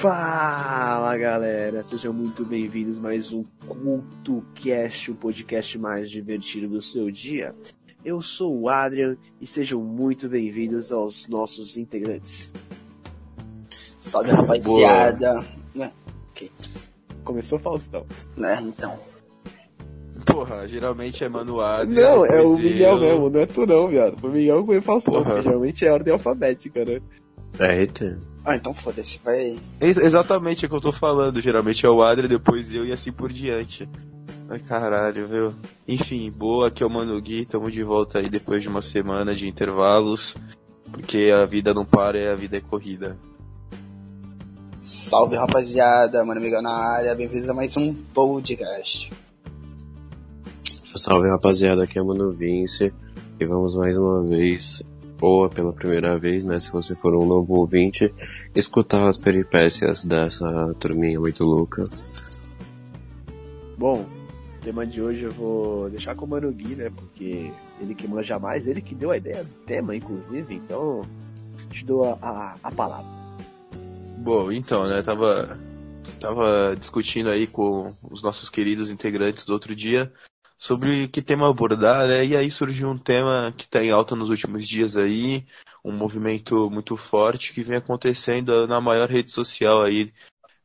Fala galera, sejam muito bem-vindos a mais um Culto Cast, o podcast mais divertido do seu dia. Eu sou o Adrian e sejam muito bem-vindos aos nossos integrantes. Salve rapaziada. Né? Ok. Começou Faustão. Né, então. Porra, geralmente é manuado. Não, é o Miguel eu- mesmo, não é tu não, viado. Foi o Miguel que foi Faustão, geralmente é ordem alfabética, né? Eita. Ah, então foda-se, vai. Ex- exatamente o que eu tô falando. Geralmente é o Adri, depois eu e assim por diante. Ai caralho, viu? Enfim, boa, aqui é o Mano Gui, tamo de volta aí depois de uma semana de intervalos. Porque a vida não para e a vida é corrida. Salve rapaziada, mano Miguel na área, bem-vindos a mais um podcast. Salve rapaziada, aqui é o Mano Vince. E vamos mais uma vez, ou pela primeira vez, né? Se você for um novo ouvinte, escutar as peripécias dessa turminha muito louca. Bom, o tema de hoje eu vou deixar com o Mano Gui, né? Porque ele que manja mais, ele que deu a ideia do tema, inclusive, então te dou a, a, a palavra. Bom, então, né, tava, tava discutindo aí com os nossos queridos integrantes do outro dia sobre que tema abordar, né, e aí surgiu um tema que tá em alta nos últimos dias aí, um movimento muito forte que vem acontecendo na maior rede social aí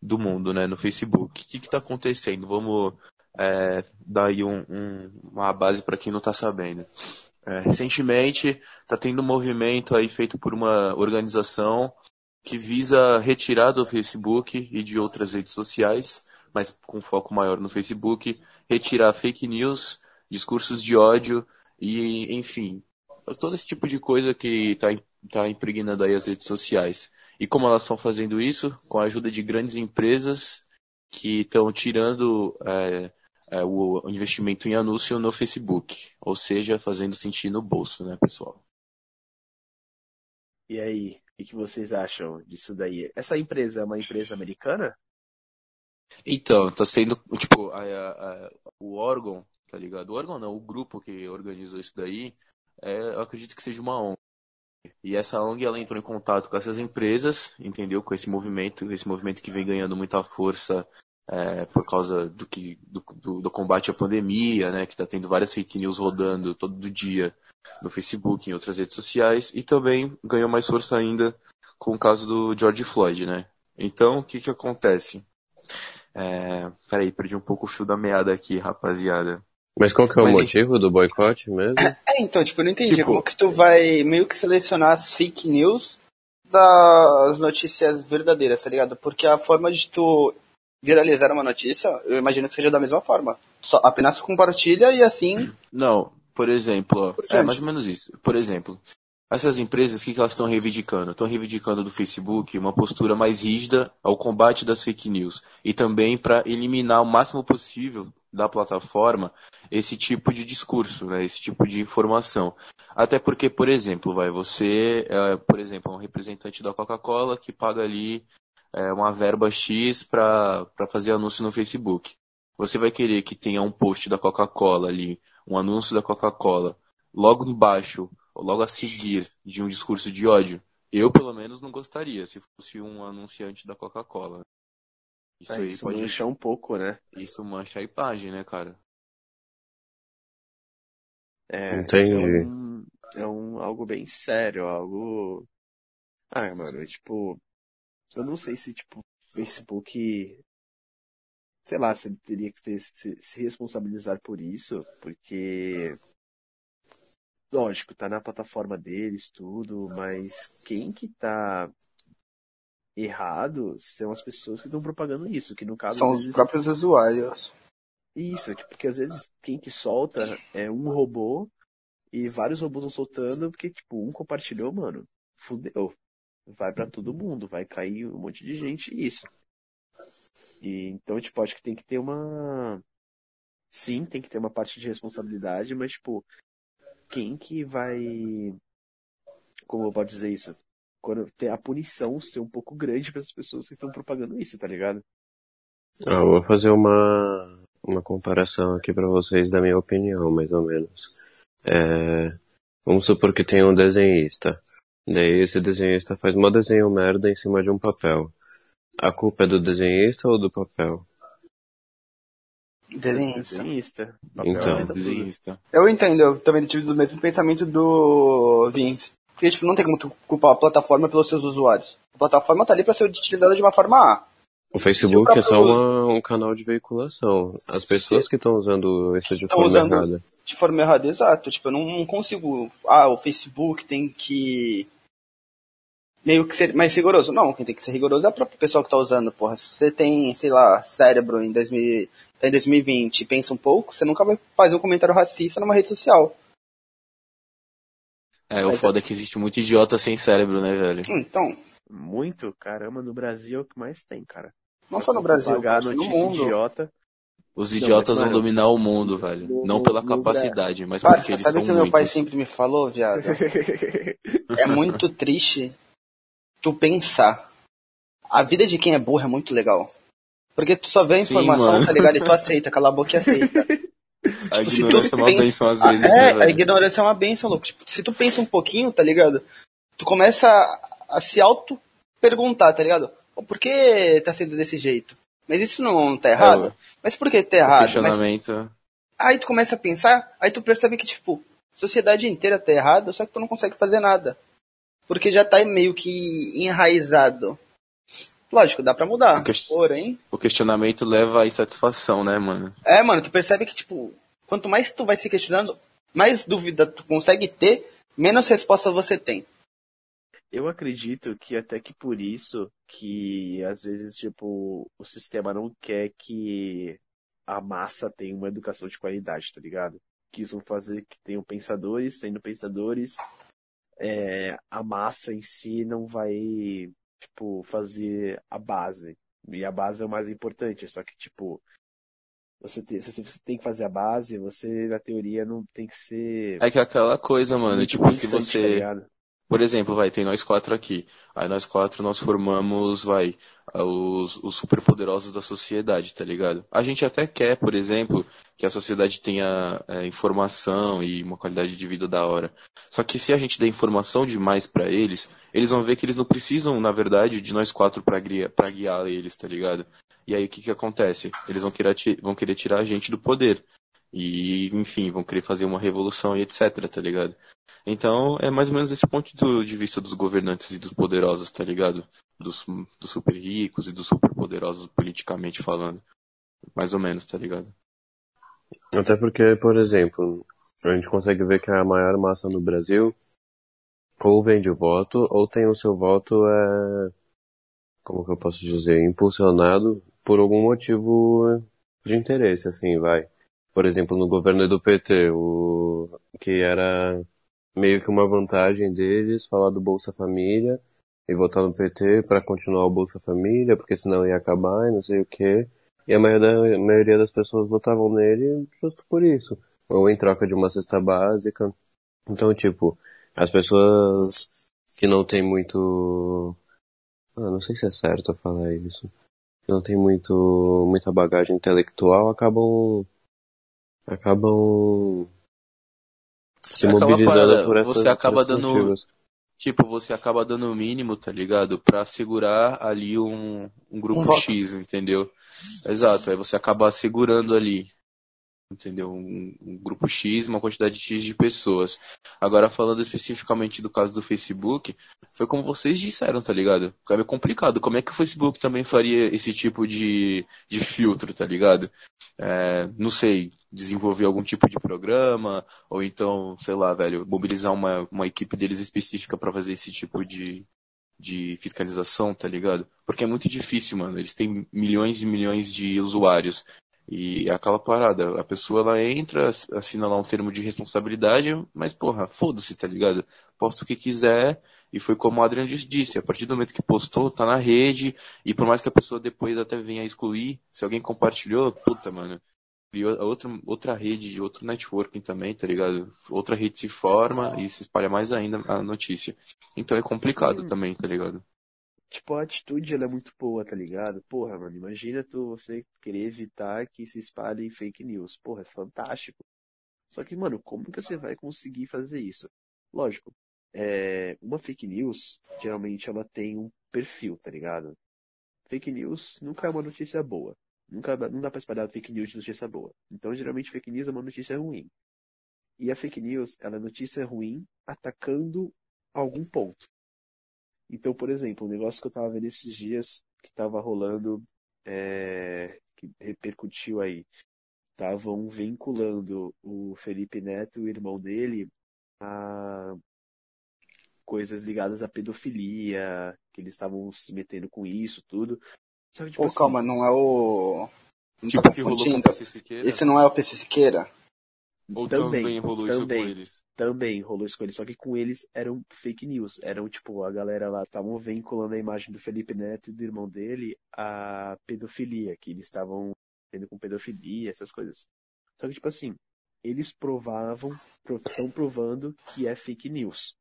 do mundo, né, no Facebook. O que que tá acontecendo? Vamos é, dar aí um- um- uma base para quem não tá sabendo. É, recentemente, tá tendo um movimento aí feito por uma organização que visa retirar do Facebook e de outras redes sociais, mas com foco maior no Facebook, retirar fake news, discursos de ódio e, enfim, todo esse tipo de coisa que está tá impregnando aí as redes sociais. E como elas estão fazendo isso? Com a ajuda de grandes empresas que estão tirando é, é, o investimento em anúncio no Facebook, ou seja, fazendo sentir no bolso, né, pessoal? E aí, o que vocês acham disso daí? Essa empresa é uma empresa americana? Então, tá sendo, tipo, a- a- a- o órgão, tá ligado? O órgão não, o grupo que organizou isso daí, é, eu acredito que seja uma ONG. E essa ONG, ela entrou em contato com essas empresas, entendeu? Com esse movimento, esse movimento que vem ganhando muita força é, por causa do, que, do, do- do combate à pandemia, né? Que tá tendo várias fake news rodando todo dia no Facebook, em outras redes sociais. E também ganhou mais força ainda com o caso do George Floyd, né? Então, o que que acontece? É... Peraí, perdi um pouco o fio da meada aqui, rapaziada. Mas qual que é o Mas, motivo do boicote mesmo? É, então, tipo, eu não entendi Tipo- como que tu vai meio que selecionar as fake news das notícias verdadeiras, tá ligado? Porque a forma de tu viralizar uma notícia, eu imagino que seja da mesma forma. Só apenas compartilha e assim. Não, por exemplo, Por é mais ou menos isso. Por exemplo, essas empresas, o que, elas estão reivindicando? Estão reivindicando do Facebook uma postura mais rígida ao combate das fake news e também para eliminar o máximo possível da plataforma esse tipo de discurso, né, esse tipo de informação. Até porque, por exemplo, vai você, é, por exemplo, é um representante da Coca-Cola que paga ali é, uma verba X para fazer anúncio no Facebook. Você vai querer que tenha um post da Coca-Cola ali, um anúncio da Coca-Cola, logo embaixo, logo a seguir de um discurso de ódio? Eu, pelo menos, não gostaria se fosse um anunciante da Coca-Cola. Isso É, aí isso pode. mancha um pouco, né? Isso mancha a imagem, né, cara? É, Entendi. isso é, um, é um algo bem sério, algo. Ah, mano, é tipo. Eu não sei se, tipo, Facebook. Sei lá, se ele teria que ter, se, se responsabilizar por isso, porque. Lógico, tá na plataforma deles, tudo, mas quem que tá errado são as pessoas que estão propagando isso, que no caso São os vezes, próprios usuários. isso, tipo, porque às vezes quem que solta é um robô e vários robôs vão soltando porque, tipo, um compartilhou, mano, fudeu. Vai pra todo mundo, vai cair um monte de gente e isso. E então, tipo, acho que tem que ter uma. Sim, tem que ter uma parte de responsabilidade, mas, tipo, quem que vai. Como eu posso dizer isso? Quando ter a punição ser um pouco grande para as pessoas que estão propagando isso, tá ligado? Ah, vou fazer uma, uma comparação aqui pra vocês da minha opinião, mais ou menos. É, vamos supor que tem um desenhista. Daí esse desenhista faz um desenho merda em cima de um papel. A culpa é do desenhista ou do papel? Desenhista. Desenhista. Então. Desenhista. Eu entendo, eu também tive do mesmo pensamento do Vince. Porque, tipo, não tem como tu culpar a plataforma pelos seus usuários. A plataforma tá ali pra ser utilizada de uma forma A. O Facebook o é só próprio uma- um canal de veiculação. As pessoas que estão usando isso de Estão forma usando- errada. De forma errada, exato. Tipo, eu não consigo. Ah, o Facebook tem que. Meio que ser mais rigoroso. Não, quem tem que ser rigoroso é a própria pessoa que tá usando, porra. Se você tem, sei lá, cérebro em 2000, tá em 2020 e pensa um pouco, você nunca vai fazer um comentário racista numa rede social. É, o Mas foda é que existe muito idiota sem cérebro, né, velho? Então, Muito, caramba, no Brasil é o que mais tem, cara. não só no Brasil, mas no mundo. idiota. Os Não, idiotas mas, vão dominar o mundo, velho. no- Não pela no capacidade, mas Parça, porque eles sabe são o que meu pai muitos. sempre me falou, viado? É muito triste tu pensar. A vida de quem é burro é muito legal. Porque tu só vê a Sim, informação, mano. tá ligado? E tu aceita, cala a boca e aceita. A Tipo, se ignorância é uma pensa- benção às Ah, vezes, é, né, a ignorância é uma benção, louco. Tipo, se tu pensa um pouquinho, tá ligado? Tu começa a, a se auto-perguntar, tá ligado? Por que tá sendo desse jeito? Mas isso não tá errado? É, Mas por que tá errado? Mas questionamento. Aí tu começa a pensar, aí tu percebe que, tipo, a sociedade inteira tá errada, só que tu não consegue fazer nada. Porque já tá meio que enraizado. Lógico, dá pra mudar. O Porém, O questionamento leva à insatisfação, né, mano? é, mano, tu percebe que, tipo, quanto mais tu vai se questionando, mais dúvida tu consegue ter, menos resposta você tem. Eu acredito que até que por isso que às vezes, tipo, o sistema não quer que a massa tenha uma educação de qualidade, tá ligado? Quis vão fazer que tenham pensadores, sendo pensadores, é, a massa em si não vai, tipo, fazer a base. E a base é o mais importante, só que, tipo, você tem, se você tem que fazer a base, você, na teoria, não tem que ser. É que é aquela coisa, mano, tipo, se pensante, tá você. ligado? Por exemplo, vai, tem nós quatro aqui. Aí nós quatro nós formamos, vai, os, os superpoderosos da sociedade, tá ligado? A gente até quer, por exemplo, que a sociedade tenha é, informação e uma qualidade de vida da hora. Só que se a gente der informação demais pra eles, eles vão ver que eles não precisam, na verdade, de nós quatro pra guiar, pra guiar eles, tá ligado? E aí o que que acontece? Eles vão querer, vão querer tirar a gente do poder. E, enfim, vão querer fazer uma revolução e etc, tá ligado? Então, é mais ou menos esse ponto de vista dos governantes e dos poderosos, tá ligado? Dos, dos super ricos e dos super poderosos politicamente falando. Mais ou menos, tá ligado? Até porque, por exemplo, a gente consegue ver que a maior massa no Brasil ou vende o voto, ou tem o seu voto, é, como que eu posso dizer, impulsionado por algum motivo de interesse, assim, vai. Por exemplo, no governo do PT, o que era meio que uma vantagem deles falar do Bolsa Família e votar no PT para continuar o Bolsa Família, porque senão ia acabar e não sei o quê. E a maioria, a maioria das pessoas votavam nele justo por isso. Ou em troca de uma cesta básica. Então, tipo, as pessoas que não tem muito. Ah, não sei se é certo falar isso. Não tem muito, muita bagagem intelectual acabam. Acabam. se aquela mobilizando por essas você acaba dando- motivos. Tipo, você acaba dando o mínimo, tá ligado? Pra segurar ali um, um grupo Um. X, entendeu? Exato, aí você acaba segurando ali, entendeu? Um, um grupo X, uma quantidade X de pessoas. Agora, falando especificamente do caso do Facebook, foi como vocês disseram, tá ligado? É meio complicado. Como é que o Facebook também faria esse tipo de, de filtro, tá ligado? É, não sei, desenvolver algum tipo de programa, ou então, sei lá, velho, mobilizar uma, uma equipe deles específica pra fazer esse tipo de, de fiscalização, tá ligado? Porque é muito difícil, mano. Eles têm milhões e milhões de usuários. E é aquela parada, a pessoa ela entra, assina lá um termo de responsabilidade, mas porra, foda-se, tá ligado? Posta o que quiser, e foi como o Adriano disse, a partir do momento que postou, tá na rede, e por mais que a pessoa depois até venha a excluir, se alguém compartilhou, puta, mano, criou outra, outra rede, outro networking também, tá ligado? Outra rede se forma e se espalha mais ainda a notícia. Então é complicado Sim. também, tá ligado? Tipo, a atitude ela é muito boa, tá ligado? Porra, mano, imagina tu você querer evitar que se espalhem fake news. Porra, é fantástico. Só que, mano, como que você vai conseguir fazer isso? Lógico, é, uma fake news, geralmente ela tem um perfil, tá ligado? fake news nunca é uma notícia boa. Nunca, não dá pra espalhar fake news de notícia boa. Então, geralmente, fake news é uma notícia ruim. E a fake news, ela é notícia ruim atacando algum ponto. Então, por exemplo, um negócio que eu tava vendo esses dias, que tava rolando, é, que repercutiu aí. Estavam vinculando o Felipe Neto, o irmão dele, a coisas ligadas à pedofilia, que eles estavam se metendo com isso, tudo. Só que, tipo, Pô, assim, calma, não é o. Não Tipo tá que rolou com o? PC Siqueira? Esse não é o PC Siqueira? Ou também, também rolou isso com também. eles? também rolou isso com eles, só que com eles eram fake news. Eram, tipo, a galera lá estavam vinculando a imagem do Felipe Neto e do irmão dele à pedofilia, que eles estavam tendo com pedofilia, essas coisas. Só que, tipo assim, eles provavam, estão provando que é fake news.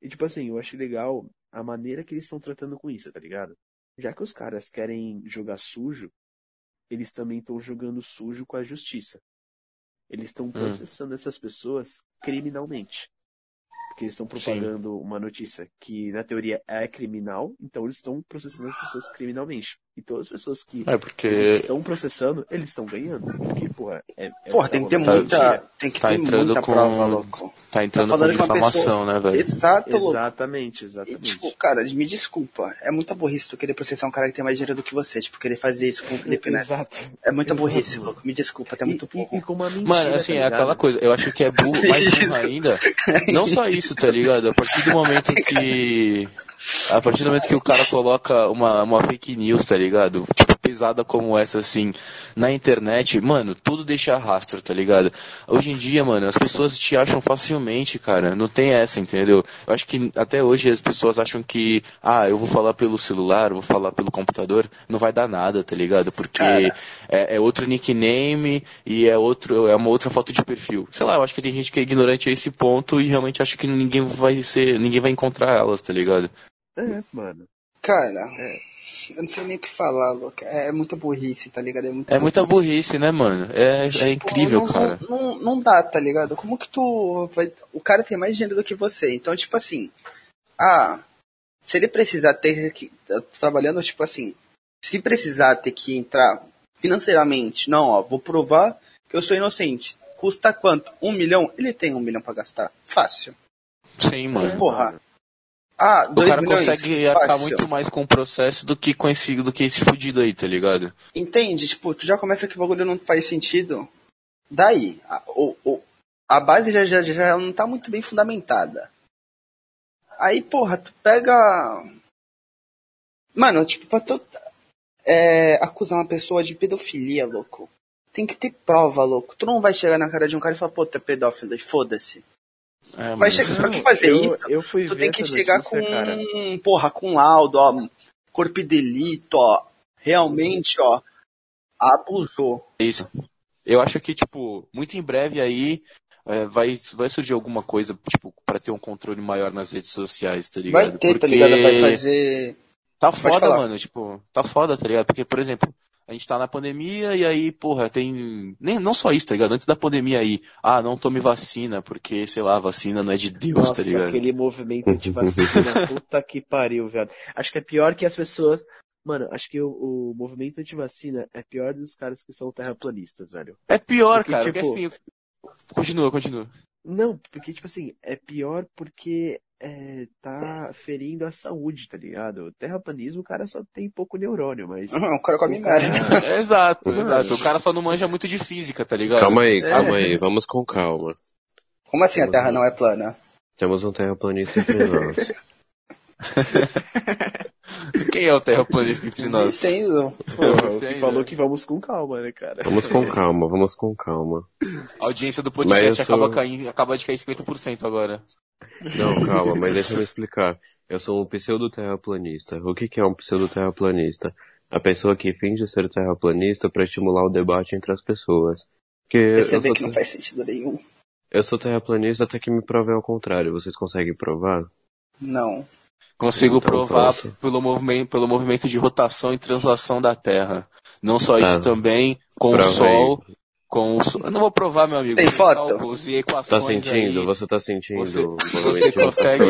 E, tipo assim, eu acho legal a maneira que eles estão tratando com isso, tá ligado? Já que os caras querem jogar sujo, eles também estão jogando sujo com a justiça. Eles estão processando essas pessoas criminalmente. Porque eles estão propagando uma notícia que, na teoria, é criminal, então eles estão processando as pessoas criminalmente. E todas as pessoas que É, porque estão processando, eles estão ganhando. Porque, porra, é. é Porra, tem que ter uma muita. Tem que Tá ter entrando muita com- prova, louco. tá entrando Tá com falando com uma difamação, né, velho? Exato, louco. Exatamente, E, exatamente. tipo, cara, me desculpa. É muita burrice tu querer processar um cara que tem mais dinheiro do que você. Tipo, querer fazer isso com o Felipe Neto. Exato. É muita Exato, burrice, louco. Me desculpa, tá E, muito e, burro. e uma mentira, Mano, assim, tá é aquela coisa, eu acho que é burro, mais burro ainda. Não só isso, tá ligado? A partir do momento que. A partir do momento que o cara coloca uma, uma fake news, tá ligado? Tipo, pesada como essa, assim, na internet, mano, tudo deixa rastro, tá ligado? Hoje em dia, mano, as pessoas te acham facilmente, cara. Não tem essa, entendeu? Eu acho que até hoje as pessoas acham que, ah, eu vou falar pelo celular, vou falar pelo computador, não vai dar nada, tá ligado? Porque é, é outro nickname e é outro é uma outra foto de perfil. Sei lá, eu acho que tem gente que é ignorante a esse ponto e realmente acha que ninguém vai ser, ninguém vai encontrar elas, tá ligado? É, mano. Cara, É. eu não sei nem o que falar, louco. É, é muita burrice, tá ligado? É, muita É muita burrice, né, mano? É, é Tipo, incrível, não, cara. Não, não, dá, tá ligado? Como que tu vai. O cara tem mais dinheiro do que você. Então, tipo assim. Ah, se ele precisar ter que. tá Trabalhando, tipo assim. Se precisar ter que entrar financeiramente, não, ó, vou provar que eu sou inocente. Custa quanto? Um milhão? Ele tem um milhão pra gastar. Fácil. Sim, mano. Porra. Ah, O cara milhões? consegue arcar Fácil. muito mais com o processo do que com esse, do que esse fudido aí, tá ligado? Entende? Tipo, tu já começa que o bagulho não faz sentido. Daí, a, o, o- a base já, já, já não tá muito bem fundamentada. Aí, porra, tu pega. Mano, tipo, pra tu é, acusar uma pessoa de pedofilia, louco. Tem que ter prova, louco. Tu não vai chegar na cara de um cara e falar, pô, tu é pedófilo, foda-se. É, Vai chegar, pra que fazer eu, isso? Eu fui Tu tem que chegar notícia, com, cara. porra, com laudo, ó, corpo de delito, ó. Realmente, ó, abusou. Isso. Eu acho que, tipo, muito em breve aí é, vai, vai surgir alguma coisa, tipo, pra ter um controle maior nas redes sociais, tá ligado? Vai ter, tá Porque ligado? Vai fazer. Tá foda, mano, tipo, tá foda, tá ligado? Porque, por exemplo, a gente tá na pandemia e aí, porra, tem. Nem, não só isso, tá ligado? Antes da pandemia aí, ah, não tome vacina, porque, sei lá, vacina não é de Deus, Nossa, tá ligado? aquele movimento antivacina, puta que pariu, viado. Acho que é pior que as pessoas. Mano, acho que o, o movimento antivacina é pior dos caras que são terraplanistas, velho. É pior, Porque, cara, tipo, porque assim. Continua, continua. Não, porque, tipo assim, é pior porque é, tá ferindo a saúde, tá ligado? O terraplanismo, o cara só tem pouco neurônio, mas. Uhum, o cara come o cara- merda. É, exato, Mano. exato. O cara só não manja muito de física, tá ligado? Calma aí, É. calma aí, vamos com calma. Como assim a Terra não é plana? Temos um terraplanista entre nós. Quem é o terraplanista entre nós? O que ainda. falou que vamos com calma, né, cara? Vamos com calma, vamos com calma. A audiência do podcast sou- acaba, caindo, acaba de cair 50% agora. Não, calma, mas deixa eu me explicar. Eu sou um pseudo-terraplanista. O que que é um pseudo-terraplanista? A pessoa que finge ser terraplanista para estimular o debate entre as pessoas. Porque Perceber sou, que não faz sentido nenhum. eu sou terraplanista até que me provem ao contrário. Vocês conseguem provar? Não. Consigo Então, provar pronto. pelo movimento, pelo movimento de rotação e translação da Terra. Não só Tá. isso também, com Prova o Sol, com os... Eu não vou provar, meu amigo. Tem foto? e equações Tá sentindo? aí. Você tá sentindo? Você, o você consegue,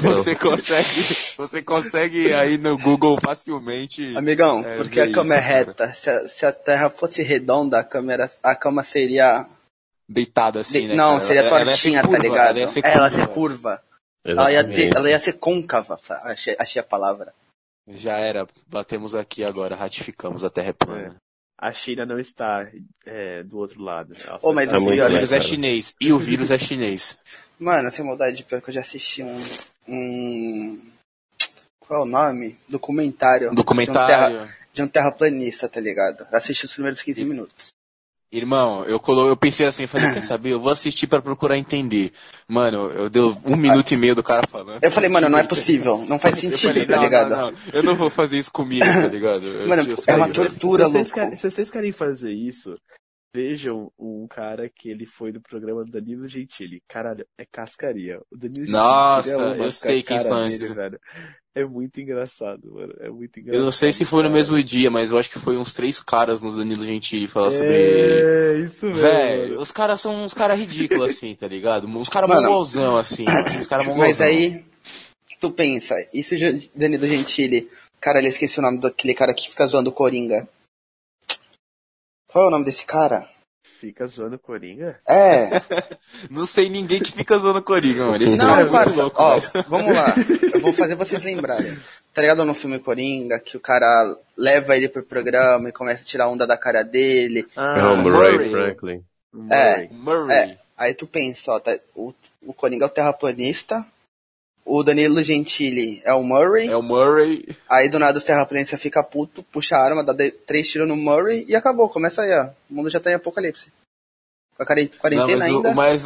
você consegue, você consegue aí no Google facilmente. Amigão, É, porque a cama é isso, cara. reta. Se a, se a terra fosse redonda, a, câmera, a cama seria. Deitada assim, de- né? não, cara? seria Ela- ela ia ser tortinha, curva, tá ligado? Ela ia ser É, ela ia curva. ser curva. Ela ia, ter, ela ia ser côncava. Achei, achei a palavra. Já era, batemos aqui agora, ratificamos, a Terra é plana. A China não está é, do outro lado. Ô, mas Tá O vírus é cara. chinês. E o vírus é chinês. Mano, sem maldade, pior que eu já assisti um. um qual é o nome? Documentário. Um De um, terra, documentário. de um terraplanista, tá ligado? Eu assisti os primeiros 15 minutos. Irmão, eu, colo... eu pensei assim, falei, quer saber? Eu vou assistir pra procurar entender. Mano, eu deu um minuto e meio do cara falando. Eu falei, mano, não é possível. Não faz sentido, falei, tá não, ligado? não, não, eu não vou fazer isso comigo, tá ligado? Eu, Mano, eu é uma tortura, se, vocês louco. querem, se vocês querem fazer isso, vejam um cara que ele foi no programa do Danilo Gentili. Caralho, é cascaria. O Danilo Gentili Nossa, uma eu sei quem são dele, esses. velho. É muito engraçado, mano. É muito engraçado. Eu não sei se foi no mesmo dia, mas eu acho que foi uns três caras no Danilo Gentili falar sobre. É, isso mesmo. Velho, os caras são uns caras ridículos assim, tá ligado? Uns caras mongolzão assim, mano. Os caras mongolzão. Mas aí, tu pensa, isso de Danilo Gentili, cara, eu esqueci o nome daquele cara que fica zoando o Coringa. Qual é o nome desse cara? Fica zoando o Coringa? É, Não sei ninguém que fica zoando Coringa, mano. Esse não, cara é muito parça, louco, ó, velho. vamos lá, eu vou fazer vocês lembrarem. Tá ligado no filme Coringa, que o cara leva ele pro programa e começa a tirar onda da cara dele. Ah, É o Murray. Murray Franklin. É. Murray. É, aí tu pensa, ó, tá, o, o Coringa é o terraplanista, o Danilo Gentili é o Murray, É o Murray. Aí do nada o terraplanista fica puto, puxa a arma, dá três tiros no Murray e acabou. Começa aí, ó. O mundo já tá em apocalipse. Com a quaren- Não, quarentena mas, o, ainda. o mais,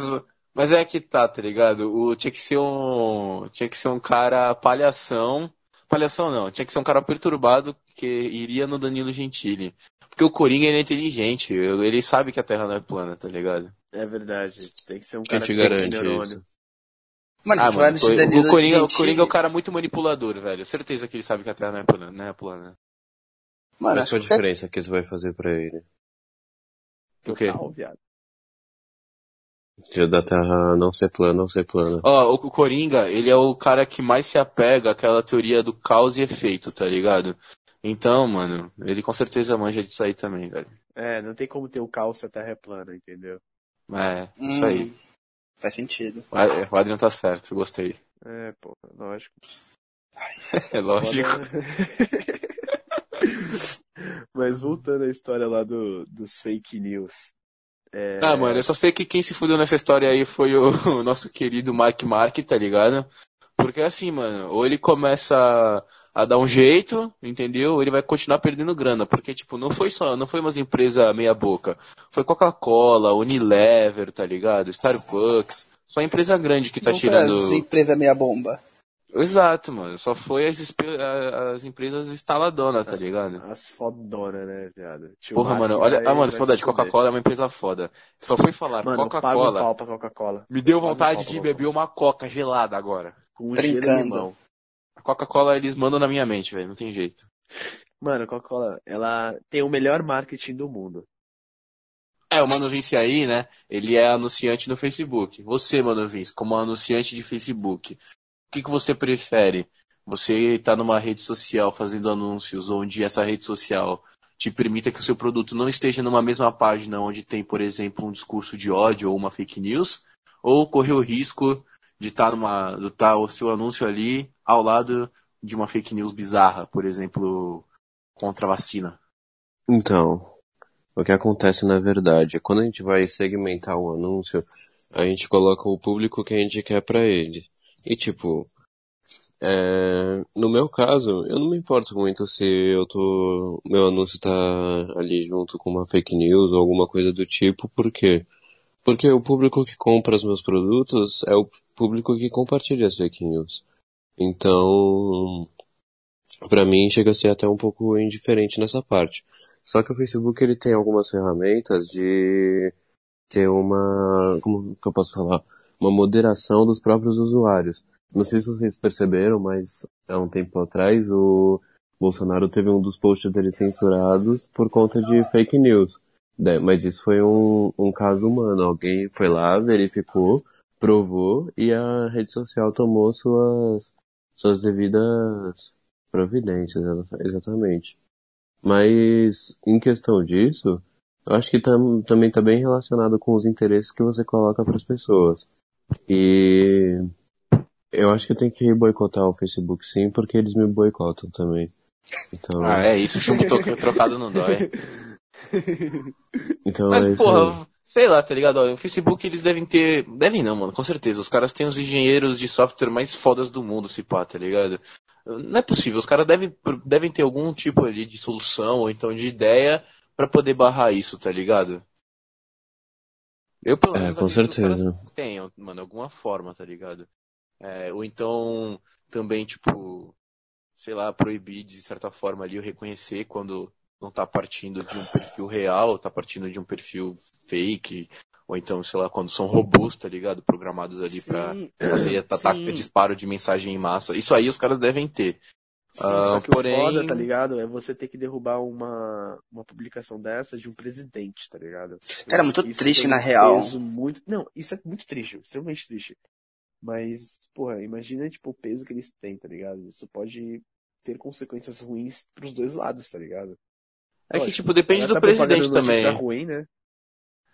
mas é que tá, tá ligado? O, tinha que ser um. Tinha que ser um cara palhação. Palhação não, tinha que ser um cara perturbado que iria no Danilo Gentili. Porque o Coringa ele é inteligente, ele sabe que a Terra não é plana, tá ligado? É verdade. Tem que ser um cara que tem garante neurônio. isso? Mano, Ah, mano, for o, Coringa, o Coringa é um cara muito manipulador, velho. Certeza que ele sabe que a Terra não é plana. Não é plana. Mano, Mas qual a que diferença que isso vai fazer pra ele? O quê? Viado. De da Terra não ser plana, não ser plana. Ó, o Coringa, ele é o cara que mais se apega àquela teoria do caos e efeito, tá ligado? Então, mano, ele com certeza manja disso aí também, velho. É, não tem como ter o caos se a Terra é plana, entendeu? É, isso Hum, aí. Faz sentido. O Ad- o Adrian tá certo, gostei. É, pô, lógico. É lógico. Foda- Mas voltando à história lá do, dos fake news. É, Ah, mano, eu só sei que quem se fudeu nessa história aí foi o, o nosso querido Mark Mark, tá ligado? Porque assim, mano, ou ele começa a, dar um jeito, entendeu? Ele vai continuar perdendo grana. Porque, tipo, não foi só, não foi umas empresas meia boca. Foi Coca-Cola, Unilever, tá ligado? Starbucks. Só empresa grande que tá Não foi tirando. as empresa meia bomba. Exato, mano. Só foi as, as empresas instaladonas, tá ligado? As fodonas, né, viado? Tio Porra, Mark mano, olha, ah, mano, vai se mudar se de fuder. Coca-Cola é uma empresa foda. Só foi falar um Coca-Cola. Coca-Cola. Me deu um vontade de beber uma coca gelada agora. Com gelo e Brincando. A Coca-Cola eles mandam na minha mente, velho. Não tem jeito. Mano, a Coca-Cola, ela tem o melhor marketing do mundo. É, o Mano Vince aí, né? Ele é anunciante no Facebook. Você, Mano Vince, como anunciante de Facebook, o que, que você prefere? Você tá numa rede social fazendo anúncios onde essa rede social te permita que o seu produto não esteja numa mesma página onde tem, por exemplo, um discurso de ódio ou uma fake news? Ou correr o risco de estar numa, de tá o seu anúncio ali ao lado de uma fake news bizarra, por exemplo, contra a vacina? Então, o que acontece na verdade é quando a gente vai segmentar um anúncio, a gente coloca o público que a gente quer pra ele. E tipo, é, no meu caso, eu não me importo muito se eu tô, meu anúncio tá ali junto com uma fake news ou alguma coisa do tipo, por quê? Porque o público que compra os meus produtos é o público que compartilha as fake news. Então, pra mim chega a ser até um pouco indiferente nessa parte. Só que o Facebook ele tem algumas ferramentas de ter uma, como que eu posso falar? Uma moderação dos próprios usuários. Não sei se vocês perceberam, mas há um tempo atrás o Bolsonaro teve um dos posts dele censurados por conta de fake news. mas isso foi um, um caso humano. Alguém foi lá, verificou, provou e a rede social tomou suas, suas devidas providências, exatamente. Mas em questão disso, eu acho que tam, também está bem relacionado com os interesses que você coloca para as pessoas. E eu acho que eu tenho que boicotar o Facebook sim, porque eles me boicotam também. Então... Ah, é isso, chumbo trocado não dói. Então, Mas, é porra, sei lá, tá ligado? Ó, o Facebook eles devem ter. Devem não, mano, com certeza. Os caras têm os engenheiros de software mais fodas do mundo, se pá, tá ligado? Não é possível, os caras devem, devem ter algum tipo ali de solução ou então de ideia para poder barrar isso, tá ligado? Eu pelo É, menos com que os certeza. tenham, mano, alguma forma, tá ligado? É, ou então também, tipo, sei lá, proibir de certa forma ali o reconhecer quando não tá partindo de um perfil real, tá partindo de um perfil fake, ou então, sei lá, quando são robôs, tá ligado? Programados ali pra Sim, fazer ataque, disparo de mensagem em massa. Isso aí os caras devem ter. Sim, Ah, só que porém- o foda, tá ligado? É você ter que derrubar uma, uma publicação dessa de um presidente, tá ligado? Eu Cara, acho muito isso triste, tem na um real. peso muito... Não, isso é muito triste, extremamente triste. Mas, porra, imagina, tipo, o peso que eles têm, tá ligado? Isso pode ter consequências ruins pros dois lados, tá ligado? É que, tipo, depende do tá presidente também. ruim, né?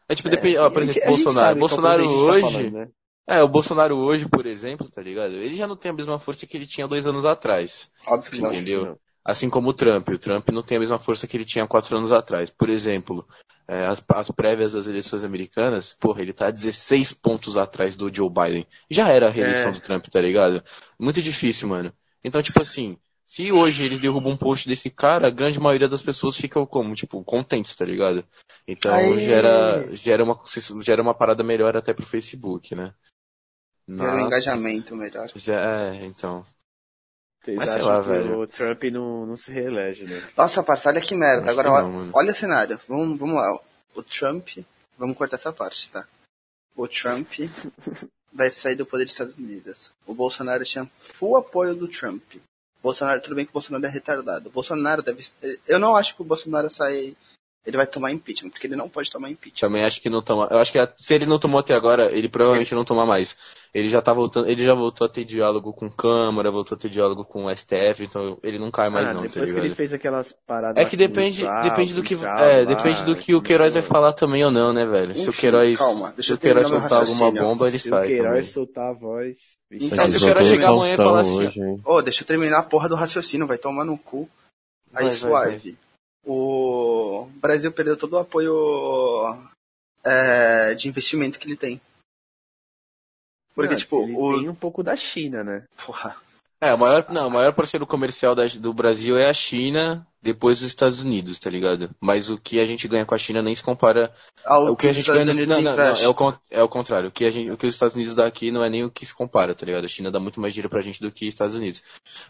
É tipo, depende, É, ó, a por exemplo, Bolsonaro. Bolsonaro tá hoje. falando, né? É, o Bolsonaro hoje, por exemplo, tá ligado? Ele já não tem a mesma força que ele tinha dois anos atrás. Óbvio que. Entendeu? Não. Assim como o Trump. O Trump não tem a mesma força que ele tinha quatro anos atrás. Por exemplo, é, as, as prévias das eleições americanas, porra, ele tá 16 pontos atrás do Joe Biden. Já era a reeleição É. do Trump, tá ligado? Muito difícil, mano. Então, tipo assim, se hoje eles derrubam um post desse cara, a grande maioria das pessoas ficam como? Tipo, contentes, tá ligado? Então Aí- gera, gera, uma, gera uma parada melhor até pro Facebook, né? Era um Mas- engajamento melhor. Já, é, então. Vocês Mas sei acham lá, que velho. o Trump não, não se reelege, né? Nossa, parça, olha que merda. Acho Agora, não, mano. olha o cenário. Vamos, vamos lá. O Trump. Vamos cortar essa parte, tá? O Trump vai sair do poder dos Estados Unidos. O Bolsonaro tinha full apoio do Trump. Bolsonaro, tudo bem que o Bolsonaro é retardado. O Bolsonaro deve. Eu não acho que o Bolsonaro sai. Ele vai tomar impeachment, porque ele não pode tomar impeachment. Também acho que não toma. Eu acho que se ele não tomou até agora, ele provavelmente não toma mais. Ele já tá voltando, ele já voltou a ter diálogo com Câmara, voltou a ter diálogo com o STF, então ele não cai mais ah, não, tá depois que ligado? ele fez aquelas paradas. É que o depende, depende do que, é, depende do que o Queiroz vai falar também ou não, né, velho? se o Enfim, Queiroz, calma, deixa se o Queiroz soltar alguma bomba, ele Se o sai também. Queiroz soltar a voz. Então, Eles se o Queiroz chegar amanhã e falar assim? Ô, deixa eu terminar a porra do raciocínio, vai tomar no cu. Aí Vai, vai, suave. O Brasil perdeu todo o apoio é, de investimento que ele tem. Porque, Não, tipo, ele o. tem um pouco da China, né? Porra. É, o maior, não, o maior parceiro comercial da- do Brasil é a China, depois os Estados Unidos, tá ligado? Mas o que a gente ganha com a China nem se compara Ao o que a os gente Estados ganha Unidos não, não, não, é, o, é o contrário. O que, a gente, o que os Estados Unidos dá aqui não é nem o que se compara, tá ligado? A China dá muito mais dinheiro pra gente do que os Estados Unidos.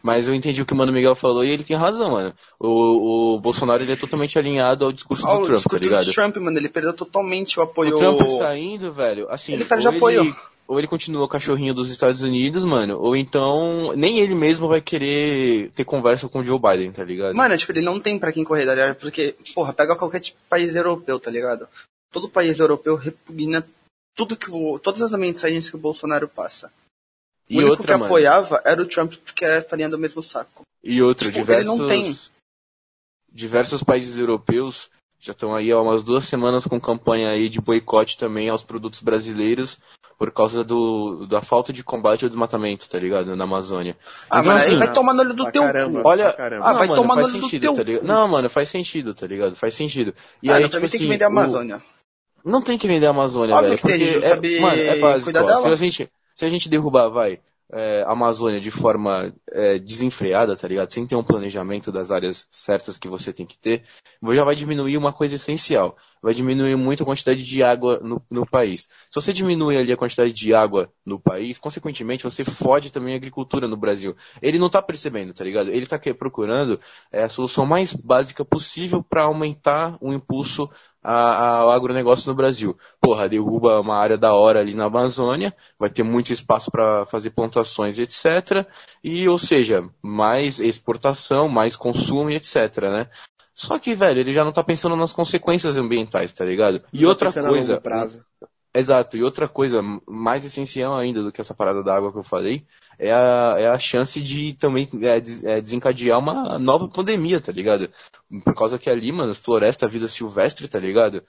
Mas eu entendi o que o Mano Miguel falou e ele tem razão, mano. O, o Bolsonaro ele é totalmente alinhado ao discurso Ó, do o Trump, tá discurso ligado? do Trump, mano, ele perdeu totalmente o apoio. O Trump saindo, velho, assim, Ele perde apoio. Ele, ou ele continua o cachorrinho dos Estados Unidos, mano, ou então nem ele mesmo vai querer ter conversa com o Joe Biden, tá ligado? Mano, tipo, ele não tem pra quem correr, tá ligado? Porque, porra, pega qualquer tipo, país europeu, tá ligado? Todo país europeu repugna tudo que o, todas as mensagens que o Bolsonaro passa. O e único outra, que mano. apoiava era o Trump porque é farinha do mesmo saco. E outro, Tipo, diversos, ele não tem. diversos países europeus já estão aí há umas duas semanas com campanha aí de boicote também aos produtos brasileiros por causa do, da falta de combate ao desmatamento, tá ligado? Na Amazônia. Ah, Então, mas aí assim, vai tomar no olho do teu caramba. cu. Olha, caramba. Ah, não, vai mano, tomar no olho do sentido, teu tá ligado? Não, mano, faz sentido, tá ligado? Faz sentido. E ah, aí, não, tipo também tem que assim, vender a o- Amazônia. Não tem que vender a Amazônia, Óbvio velho. que tem, porque gente é, mano, é básico. cuidar ó. dela. Se a gente, se a gente derrubar, vai, é, Amazônia de forma é, desenfreada, tá ligado? Sem ter um planejamento das áreas certas que você tem que ter, já vai diminuir uma coisa essencial. Vai diminuir muito a quantidade de água no, no país. Se você diminui ali a quantidade de água no país, consequentemente você fode também a agricultura no Brasil. Ele não tá percebendo, tá ligado? Ele tá procurando é, a solução mais básica possível para aumentar o impulso a- ao agronegócio no Brasil. Porra, derruba uma área da hora ali na Amazônia, vai ter muito espaço para fazer plantações, etc. E, ou seja, mais exportação, mais consumo etc, né? Só que, velho, ele já não tá pensando nas consequências ambientais, tá ligado? E Tá outra coisa. Exato, e outra coisa mais essencial ainda do que essa parada da água que eu falei é a, é a chance de também é, é, desencadear uma nova pandemia, tá ligado? Por causa que ali, mano, floresta, vida silvestre, tá ligado?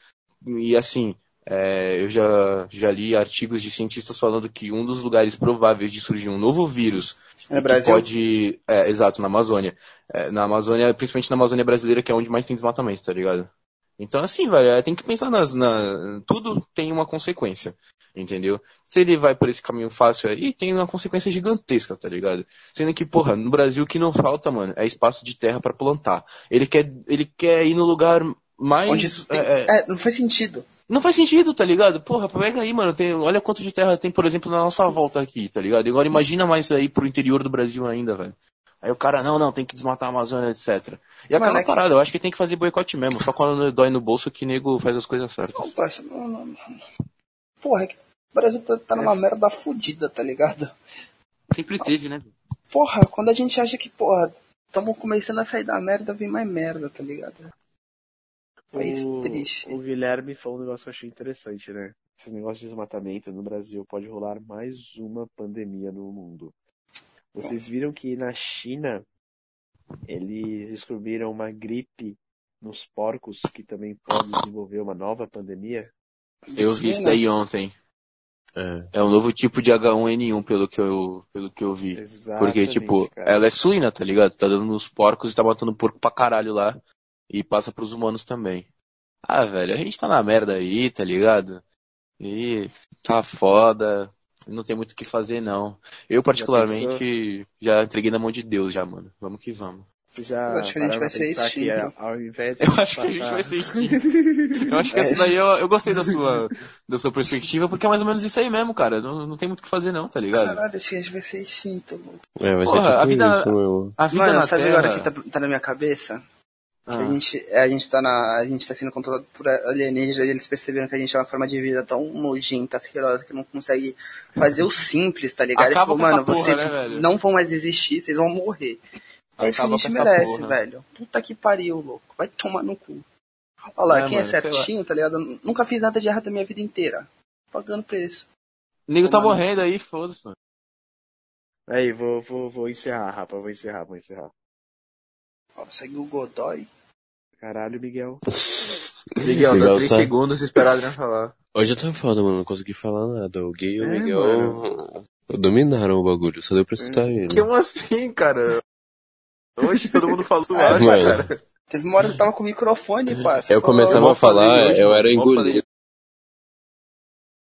E assim, é, eu já, já li artigos de cientistas falando que um dos lugares prováveis de surgir um novo vírus É Brasil? pode. É, exato, na Amazônia. É, na Amazônia, principalmente na Amazônia brasileira, que é onde mais tem desmatamento, tá ligado? Então, assim, velho, é, tem que pensar nas. Na... Tudo tem uma consequência, entendeu? Se ele vai por esse caminho fácil aí, tem uma consequência gigantesca, tá ligado? Sendo que, porra, no Brasil o que não falta, mano, é espaço de terra pra plantar. Ele quer, ele quer ir no lugar mais. Onde tem... é, é, É, não faz sentido. não faz sentido, tá ligado? Porra, pega aí, mano. Tem, olha quanto de terra tem, por exemplo, na nossa volta aqui, tá ligado? Agora imagina mais aí pro interior do Brasil ainda, velho. Aí o cara, não, não, tem que desmatar a Amazônia, etc. E Mano, aquela é que- parada, eu acho que tem que fazer boicote mesmo, só quando dói no bolso que nego faz as coisas certas. Não, parça, não, não, não. Porra, é que o Brasil tá, tá numa merda fodida, tá ligado? Sempre teve, né? Porra, quando a gente acha que, porra, estamos começando a sair da merda, vem mais merda, tá ligado? País o, triste. o Guilherme falou um negócio que eu achei interessante, né? Esse negócio de desmatamento no Brasil pode rolar mais uma pandemia no mundo. Vocês viram que na China eles descobriram uma gripe nos porcos que também pode desenvolver uma nova pandemia? Eu vi isso daí ontem. É. É um novo tipo de H1N1, pelo que eu, pelo que eu vi. Porque, Exatamente, tipo, cara. ela é suína, tá ligado? Tá dando nos porcos e tá matando porco pra caralho lá. E passa pros humanos também. Ah, velho, a gente tá na merda aí, tá ligado? E tá foda. Não tem muito o que fazer, não. Eu, particularmente, já, entreguei na mão de Deus já, mano. Vamos que vamos. Já Eu acho que a gente vai ser extinto. ao ao invés de Eu acho que a gente passar- vai ser extinto. Eu acho que essa daí eu, eu gostei da sua, da sua perspectiva, porque é mais ou menos isso aí mesmo, cara. Não, não tem muito o que fazer, não, tá ligado? Caralho, acho que a gente vai ser extinto, louco. É, vai Porra, ser tipo a vida- isso mesmo. A vida Mano, na sabe Terra... agora que tá, tá na minha cabeça? Ah. a gente, é, a gente tá na. A gente tá sendo controlado por alienígenas e eles perceberam que a gente é uma forma de vida tão nojenta, asquerosa, que não consegue fazer o simples, tá ligado? Acaba falou, com essa mano, porra, vocês né, não vão mais existir, vocês vão morrer. É isso que a Acaba gente merece, porra. velho. Puta que pariu, louco. Vai tomar no cu. Olha lá, É, quem mano, é sei lá. certinho, tá ligado? Nunca fiz nada de errado na minha vida inteira. Pagando preço. O nego tá Mano. morrendo aí, foda-se, mano. Aí, vou, vou, vou encerrar, rapa, vou encerrar, vou encerrar. Ó, segue o Godoy. Caralho, Miguel. Miguel, dá 3 tá- segundos esperado pra falar. Hoje eu tô foda, mano. Não consegui falar nada. O Gui e o É, Miguel dominaram o bagulho. Só deu pra escutar ele. Como assim, cara? Hoje todo mundo fala suave, Mano. cara. Teve uma hora que eu tava com o microfone, parça. Eu Falou, começava a falar, hoje, eu mano, era engolido.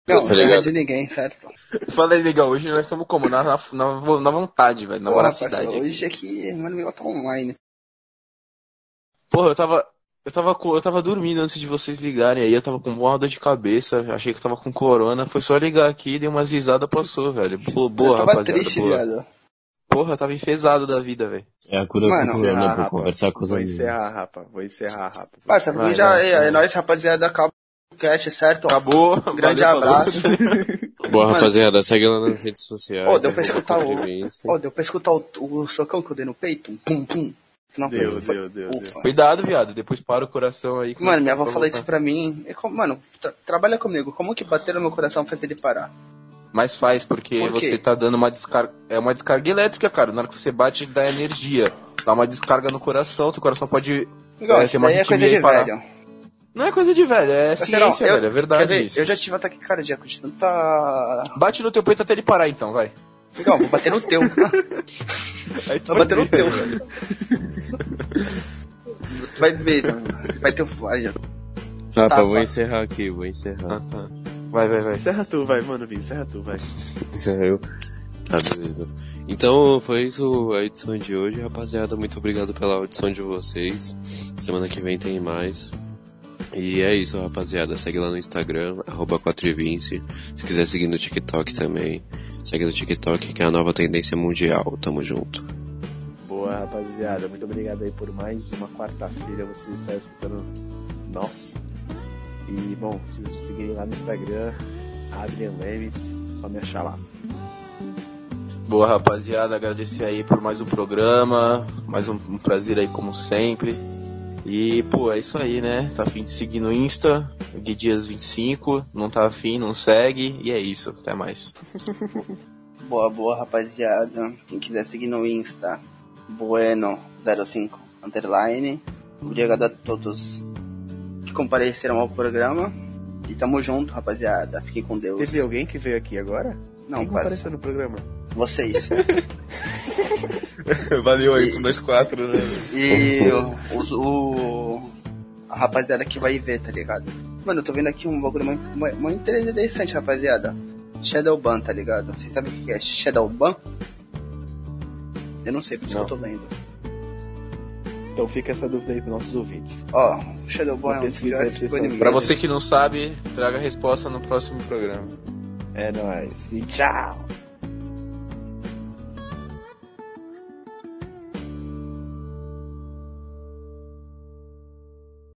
Não, tá não é de ninguém, certo? Fala aí, Miguel, hoje nós estamos como? Na, na, na, na vontade, velho, na Porra, voracidade. parça, hoje aqui, mano, o Miguel tá online. Porra, eu tava. Eu tava, com- eu tava dormindo antes de vocês ligarem aí, eu tava com uma dor de cabeça, achei que eu tava com corona, foi só ligar aqui, dei umas risadas, passou, velho. Pô, boa, eu tava rapaziada, triste, boa. viado. Porra, eu tava enfesado da vida, velho. É a cura Mano, do corona pra rapa. conversar com os Vou amigos. encerrar, rapa, vou encerrar, rapa. Parça, pra Vai, mim já vai, é, vai. é nóis, rapaziada. Acaba o cast, certo? Acabou. Grande valeu, abraço. Boa, Mano. rapaziada, segue lá nas redes sociais. Ô, deu pra arroba escutar o-. Ó, deu pra escutar o, o socão que eu dei no peito? Pum, pum. Deu, deu, deu, Ufa. Cuidado, viado, depois para o coração aí. Mano, minha avó falou isso pra mim. É como- mano, tra- trabalha comigo. Como que bater no meu coração faz ele parar? Mas faz, porque Por você tá dando uma descarga. É uma descarga elétrica, cara. Na hora que você bate, dá energia. Dá uma descarga no coração, teu coração pode. Igual, É, isso daí é coisa de velho. Não é coisa de velho, é Parceirão, ciência, eu- velho. É verdade ver? isso. Eu já tive ataque cardíaco de tanta. Bate no teu peito até ele parar, então, vai. Legal, vou bater no teu. Aí tu Vou bater no teu. Vai ver, vai ter o. Aí, ó. Rapa, Tá, vou encerrar aqui, vou encerrar. Ah, tá. Vai, vai, vai. Encerra tu, vai, mano, Vini, encerra tu, vai. Eu... Tá, beleza. Então foi isso a edição de hoje, rapaziada. Muito obrigado pela audição de vocês. Semana que vem tem mais. E é isso, rapaziada. Segue lá no Instagram, arroba 420. Se quiser seguir no TikTok também, segue no TikTok, que é a nova tendência mundial. Tamo junto. Boa, rapaziada. Muito obrigado aí por mais uma quarta-feira. Você está escutando nós. E, bom, se vocês seguirem lá no Instagram, Adrian Lemes, só me achar lá. Boa, rapaziada. Agradecer aí por mais um programa. Mais um, um prazer aí, como sempre. E, pô, é isso aí, né? Tá afim de seguir no Insta, Guidias25, não tá afim, não segue, e é isso, até mais. Boa, boa, rapaziada. Quem quiser seguir no Insta, Bueno05 underline. Obrigado a todos que compareceram ao programa. E tamo junto, rapaziada. Fiquem com Deus. Teve alguém que veio aqui agora? Não, Quem apareceu no programa? Vocês. Valeu aí com nós quatro, né? E o, os- o- a rapaziada que vai ver, tá ligado? Mano, eu tô vendo aqui um bagulho muito, interessante, rapaziada. Shadowban, tá ligado? Vocês sabem o que é Shadowban? Eu não sei, por isso eu tô lendo. Então fica essa dúvida aí pros nossos ouvintes. Ó, o Shadowban é um dos piores. Pra você que não sabe, traga a resposta no próximo programa. É nóis. E tchau!